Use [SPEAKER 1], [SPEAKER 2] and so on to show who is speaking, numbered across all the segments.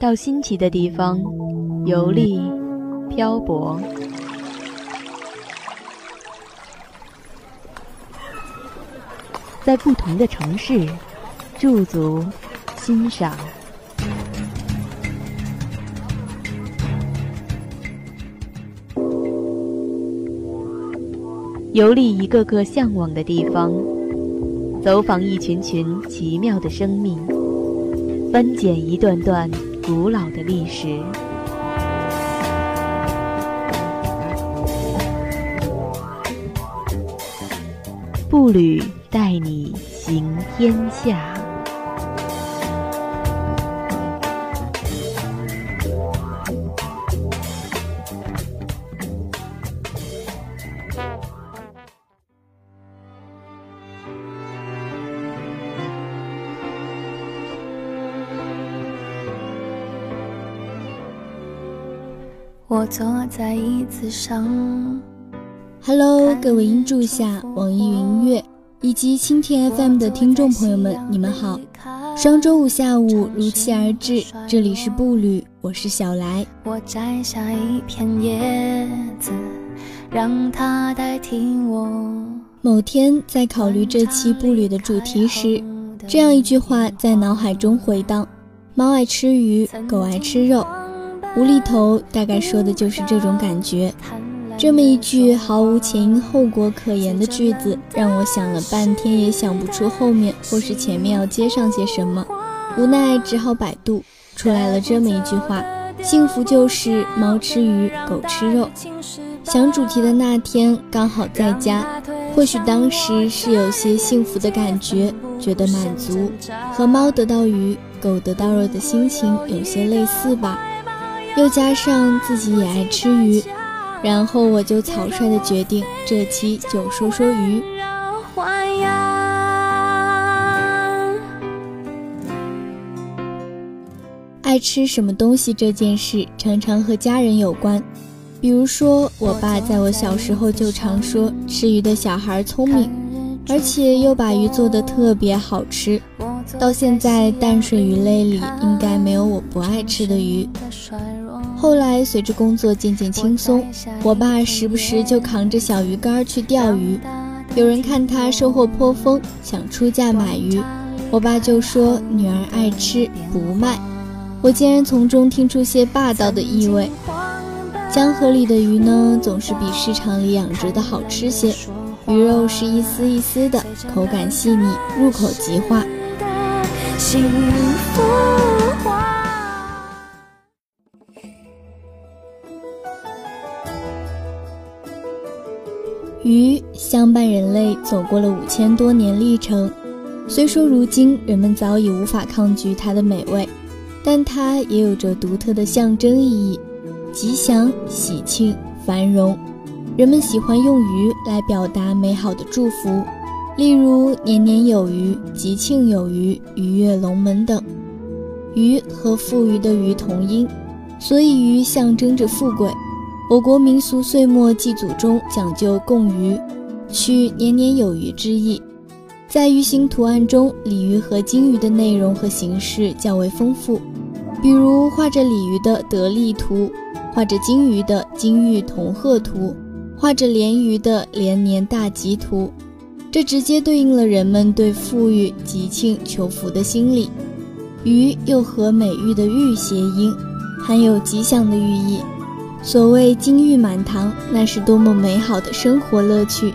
[SPEAKER 1] 到新奇的地方游历、漂泊，在不同的城市驻足欣赏，游历一个个向往的地方，走访一群群奇妙的生命，翻检一段段。古老的历史，步履带你行天下。
[SPEAKER 2] 我坐在椅子上。
[SPEAKER 3] Hello，各位音柱下、网易云音乐以及蜻蜓 FM 的听众朋友们，你们好。双周五下午如期而至，这里是步履，我是小来。
[SPEAKER 2] 我摘下一片叶子，让它代替我。
[SPEAKER 3] 某天在考虑这期步履的主题时，这样一句话在脑海中回荡：猫爱吃鱼，狗爱吃肉。无厘头，大概说的就是这种感觉。这么一句毫无前因后果可言的句子，让我想了半天也想不出后面或是前面要接上些什么，无奈只好百度，出来了这么一句话：幸福就是猫吃鱼，狗吃肉。想主题的那天刚好在家，或许当时是有些幸福的感觉，觉得满足，和猫得到鱼，狗得到肉的心情有些类似吧。又加上自己也爱吃鱼，然后我就草率的决定这期就说说鱼。爱吃什么东西这件事常常和家人有关，比如说我爸在我小时候就常说吃鱼的小孩聪明，而且又把鱼做的特别好吃。到现在淡水鱼类里应该没有我不爱吃的鱼。后来随着工作渐渐轻松，我爸时不时就扛着小鱼竿去钓鱼。有人看他收获颇丰，想出价买鱼，我爸就说女儿爱吃不卖。我竟然从中听出些霸道的意味。江河里的鱼呢，总是比市场里养殖的好吃些，鱼肉是一丝一丝的，口感细腻，入口即化。幸福鱼相伴人类走过了五千多年历程，虽说如今人们早已无法抗拒它的美味，但它也有着独特的象征意义：吉祥、喜庆、繁荣。人们喜欢用鱼来表达美好的祝福，例如“年年有余”“吉庆有余”“鱼跃龙门”等。鱼和富余的“鱼”同音，所以鱼象征着富贵。我国民俗岁末祭祖中讲究供鱼，取年年有余之意。在鱼形图案中，鲤鱼和金鱼的内容和形式较为丰富，比如画着鲤鱼的得利图，画着金鱼的金玉同贺图，画着鲢鱼的连年大吉图。这直接对应了人们对富裕、吉庆、求福的心理。鱼又和美玉的玉谐音，含有吉祥的寓意。所谓金玉满堂，那是多么美好的生活乐趣。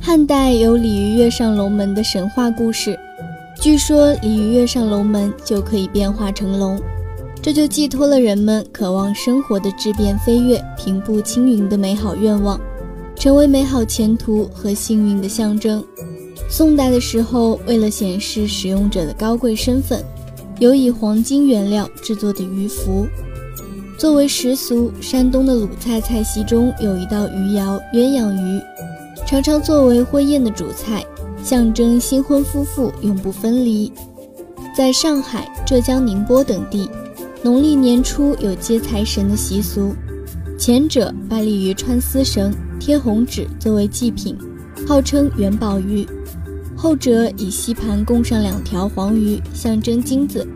[SPEAKER 3] 汉代有鲤鱼跃上龙门的神话故事，据说鲤鱼跃上龙门就可以变化成龙，这就寄托了人们渴望生活的质变飞跃、平步青云的美好愿望，成为美好前途和幸运的象征。宋代的时候，为了显示使用者的高贵身份，有以黄金原料制作的鱼符。作为食俗，山东的鲁菜菜系中有一道鱼肴——鸳鸯鱼，常常作为婚宴的主菜，象征新婚夫妇永不分离。在上海、浙江宁波等地，农历年初有接财神的习俗，前者拜鲤鱼穿丝绳。贴红纸作为祭品，号称元宝鱼。后者以吸盘供上两条黄鱼，象征金子。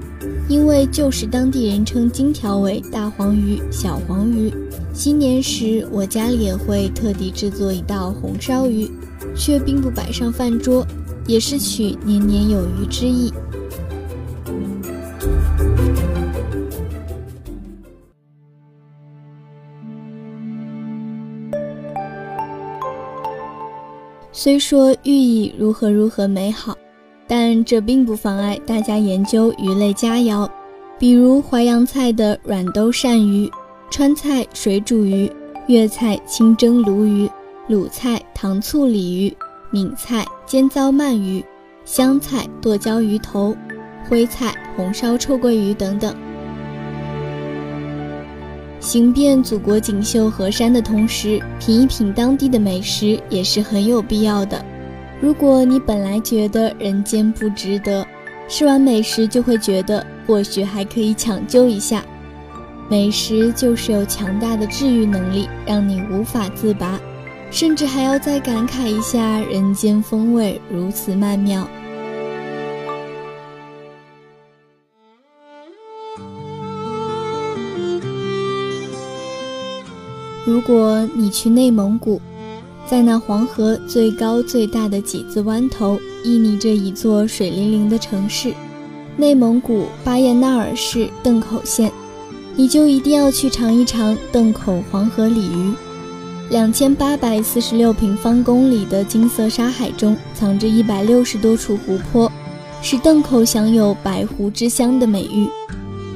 [SPEAKER 3] 因为旧时当地人称金条为大黄鱼、小黄鱼。新年时，我家里也会特地制作一道红烧鱼，却并不摆上饭桌，也是取年年有余之意。虽说寓意如何如何美好，但这并不妨碍大家研究鱼类佳肴，比如淮扬菜的软兜鳝鱼，川菜水煮鱼，粤菜清蒸鲈鱼，鲁菜糖醋鲤鱼，闽菜尖糟鳗鱼，湘菜剁椒鱼头，徽菜红烧臭鳜鱼等等。行遍祖国锦绣河山的同时，品一品当地的美食也是很有必要的。如果你本来觉得人间不值得，吃完美食就会觉得或许还可以抢救一下。美食就是有强大的治愈能力，让你无法自拔，甚至还要再感慨一下人间风味如此曼妙。如果你去内蒙古，在那黄河最高最大的几字湾头，屹立着一座水灵灵的城市——内蒙古巴彦淖尔市邓口县，你就一定要去尝一尝邓口黄河鲤鱼。两千八百四十六平方公里的金色沙海中，藏着一百六十多处湖泊，使邓口享有“白湖之乡”的美誉。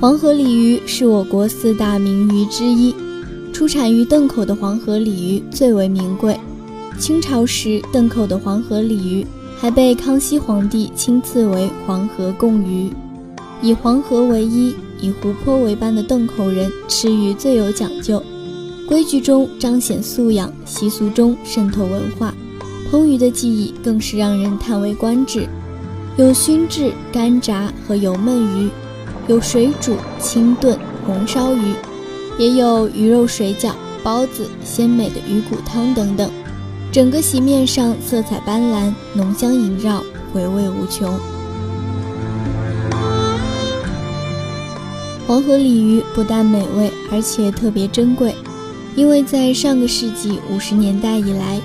[SPEAKER 3] 黄河鲤鱼是我国四大名鱼之一。出产于邓口的黄河鲤鱼最为名贵。清朝时，邓口的黄河鲤鱼还被康熙皇帝亲赐为黄河贡鱼。以黄河为衣、以湖泊为伴的邓口人吃鱼最有讲究，规矩中彰显素养，习俗中渗透文化。烹鱼的技艺更是让人叹为观止，有熏制、干炸和油焖鱼，有水煮、清炖、红烧鱼。也有鱼肉水饺、包子、鲜美的鱼骨汤等等，整个席面上色彩斑斓，浓香萦绕，回味无穷。黄河鲤鱼不但美味，而且特别珍贵，因为在上个世纪五十年代以来，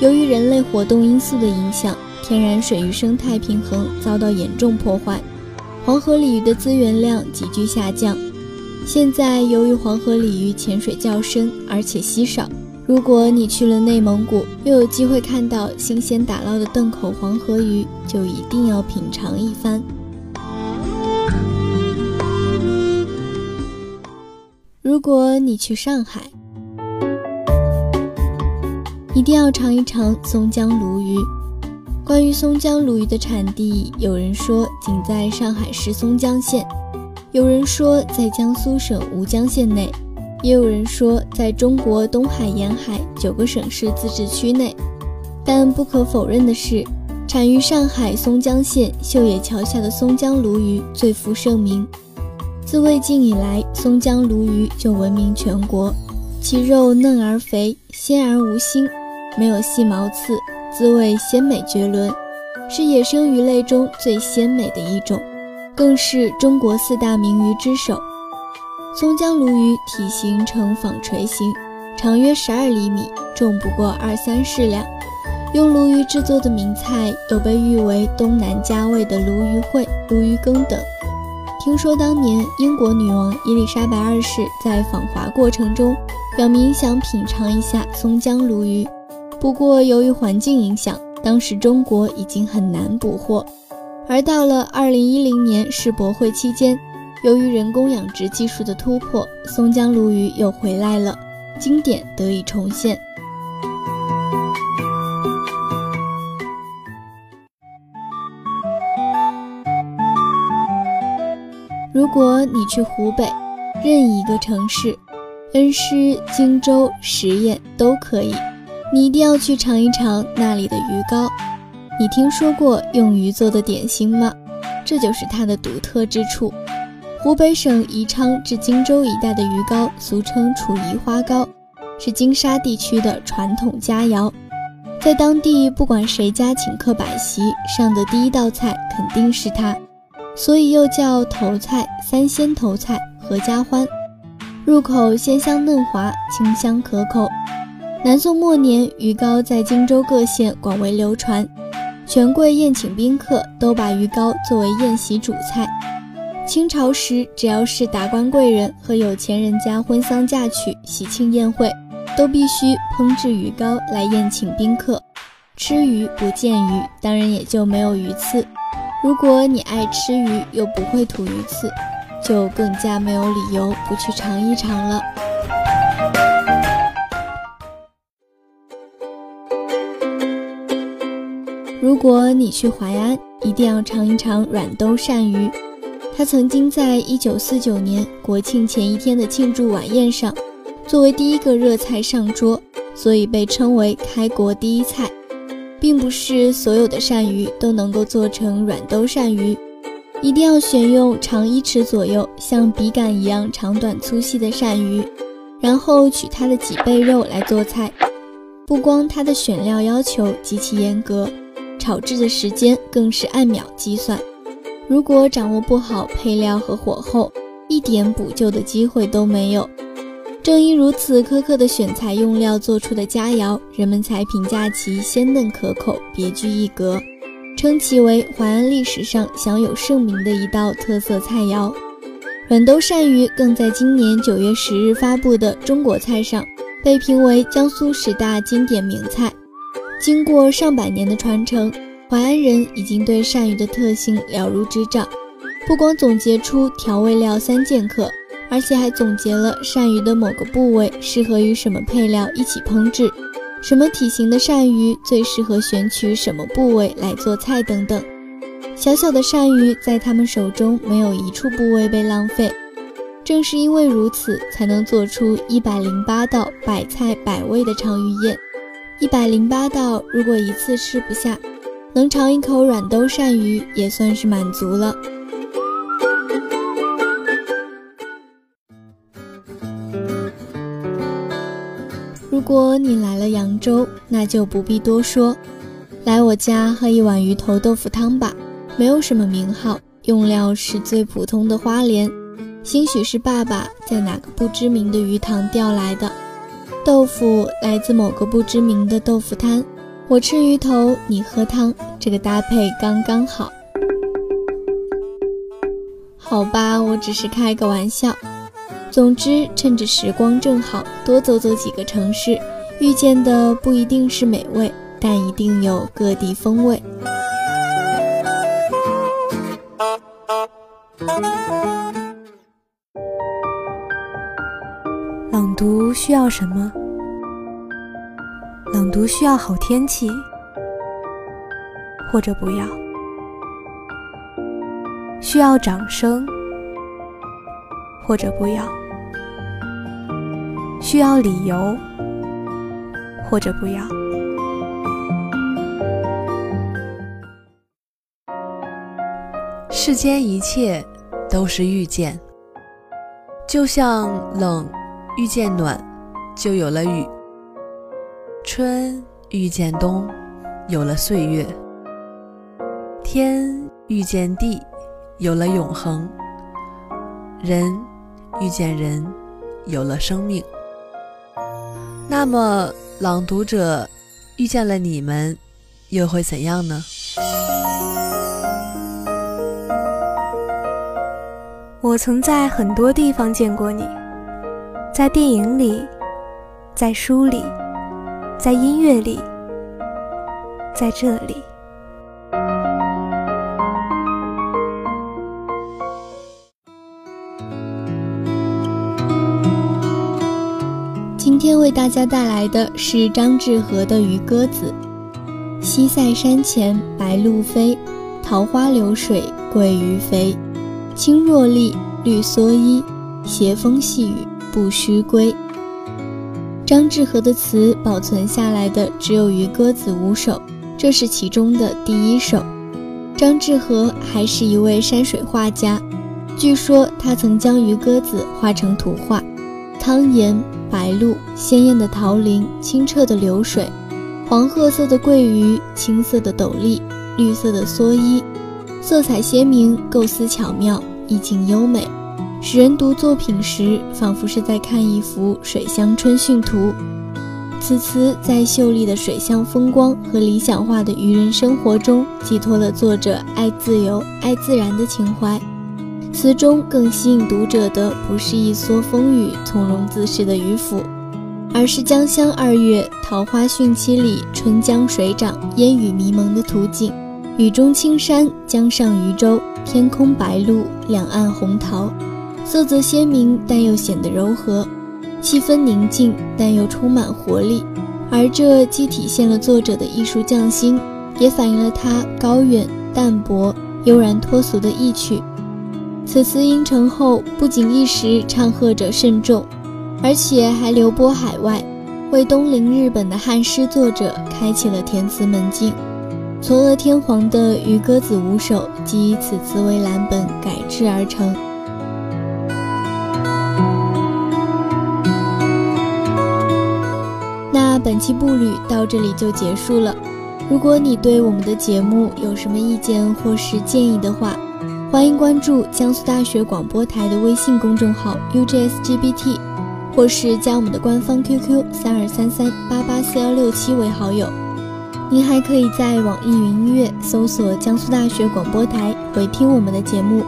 [SPEAKER 3] 由于人类活动因素的影响，天然水域生态平衡遭到严重破坏，黄河鲤鱼的资源量急剧下降。现在由于黄河鲤鱼潜水较深，而且稀少。如果你去了内蒙古，又有机会看到新鲜打捞的邓口黄河鱼，就一定要品尝一番。如果你去上海，一定要尝一尝松江鲈鱼。关于松江鲈鱼的产地，有人说仅在上海市松江县。有人说在江苏省吴江县内，也有人说在中国东海沿海九个省市自治区内。但不可否认的是，产于上海松江县秀野桥下的松江鲈鱼最负盛名。自魏晋以来，松江鲈鱼就闻名全国，其肉嫩而肥，鲜而无腥，没有细毛刺，滋味鲜美绝伦，是野生鱼类中最鲜美的一种。更是中国四大名鱼之首。松江鲈鱼体型呈纺锤形，长约十二厘米，重不过二三十两。用鲈鱼制作的名菜有被誉为东南佳味的鲈鱼烩、鲈鱼羹等。听说当年英国女王伊丽莎白二世在访华过程中，表明想品尝一下松江鲈鱼，不过由于环境影响，当时中国已经很难捕获。而到了二零一零年世博会期间，由于人工养殖技术的突破，松江鲈鱼又回来了，经典得以重现。如果你去湖北任意一个城市，恩施、荆州、十堰都可以，你一定要去尝一尝那里的鱼糕。你听说过用鱼做的点心吗？这就是它的独特之处。湖北省宜昌至荆州一带的鱼糕，俗称楚宜花糕，是金沙地区的传统佳肴，在当地不管谁家请客摆席，上的第一道菜肯定是它，所以又叫头菜、三鲜头菜、合家欢。入口鲜香嫩滑，清香可口。南宋末年，鱼糕在荆州各县广为流传，权贵宴请宾客都把鱼糕作为宴席主菜。清朝时，只要是达官贵人和有钱人家婚丧嫁娶、喜庆宴会，都必须烹制鱼糕来宴请宾客。吃鱼不见鱼，当然也就没有鱼刺。如果你爱吃鱼又不会吐鱼刺，就更加没有理由不去尝一尝了。如果你去淮安，一定要尝一尝软兜鳝鱼。它曾经在一九四九年国庆前一天的庆祝晚宴上，作为第一个热菜上桌，所以被称为开国第一菜。并不是所有的鳝鱼都能够做成软兜鳝鱼，一定要选用长一尺左右、像笔杆一样长短粗细的鳝鱼，然后取它的脊背肉来做菜。不光它的选料要求极其严格，炒制的时间更是按秒计算。如果掌握不好配料和火候，一点补救的机会都没有。正因如此苛刻的选材用料做出的佳肴，人们才评价其鲜嫩可口、别具一格，称其为淮安历史上享有盛名的一道特色菜肴。软兜鳝鱼更在今年九月十日发布的中国菜上被评为江苏十大经典名菜。经过上百年的传承。淮安人已经对鳝鱼的特性了如指掌，不光总结出调味料三剑客，而且还总结了鳝鱼的某个部位适合与什么配料一起烹制，什么体型的鳝鱼最适合选取什么部位来做菜等等。小小的鳝鱼在他们手中没有一处部位被浪费，正是因为如此，才能做出一百零八道百菜百味的长鱼宴。一百零八道，如果一次吃不下。能尝一口软兜鳝鱼也算是满足了。如果你来了扬州，那就不必多说，来我家喝一碗鱼头豆腐汤吧。没有什么名号，用料是最普通的花莲，兴许是爸爸在哪个不知名的鱼塘钓来的。豆腐来自某个不知名的豆腐摊。我吃鱼头，你喝汤，这个搭配刚刚好。好吧，我只是开个玩笑。总之，趁着时光正好，多走走几个城市，遇见的不一定是美味，但一定有各地风味。
[SPEAKER 4] 朗读需要什么？朗读需要好天气，或者不要；需要掌声，或者不要；需要理由，或者不要。
[SPEAKER 5] 世间一切都是遇见，就像冷遇见暖，就有了雨。春遇见冬，有了岁月；天遇见地，有了永恒；人遇见人，有了生命。那么，朗读者遇见了你们，又会怎样呢？
[SPEAKER 4] 我曾在很多地方见过你，在电影里，在书里。在音乐里，在这里。
[SPEAKER 3] 今天为大家带来的是张志和的《渔歌子》：西塞山前白鹭飞，桃花流水鳜鱼肥。青箬笠，绿蓑衣，斜风细雨不须归。张志和的词保存下来的只有《渔歌子》五首，这是其中的第一首。张志和还是一位山水画家，据说他曾将渔歌子画成图画，汤岩、白鹭、鲜艳的桃林、清澈的流水、黄褐色的桂鱼、青色的斗笠、绿色的蓑衣，色彩鲜明，构思巧妙，意境优美，使人读作品时仿佛是在看一幅水乡春汛图。此词在秀丽的水乡风光和理想化的渔人生活中，寄托了作者爱自由、爱自然的情怀。词中更吸引读者的，不是一蓑风雨、从容自适的渔夫，而是江乡二月桃花汛期里春江水涨、烟雨迷蒙的图景。雨中青山，江上渔舟，天空白鹭，两岸红桃，色泽鲜明，但又显得柔和。气氛宁静，但又充满活力，而这既体现了作者的艺术匠心，也反映了他高远、淡泊、悠然脱俗的意趣。此词音成后，不仅一时唱和者甚众，而且还流播海外，为东临日本的汉诗作者开启了填词门径。嵯峨天皇的《渔歌子》五首即以此词为蓝本改制而成。本期步履到这里就结束了。如果你对我们的节目有什么意见或是建议的话，欢迎关注江苏大学广播台的微信公众号 UJSGBT，或是加我们的官方 QQ 三二三三八八四幺六七为好友。您还可以在网易云音乐搜索江苏大学广播台回听我们的节目。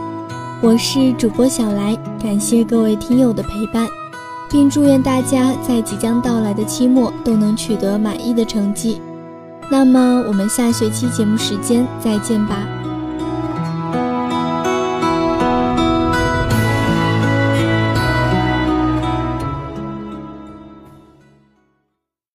[SPEAKER 3] 我是主播小来，感谢各位听友的陪伴。并祝愿大家在即将到来的期末都能取得满意的成绩。那么，我们下学期节目时间再见吧。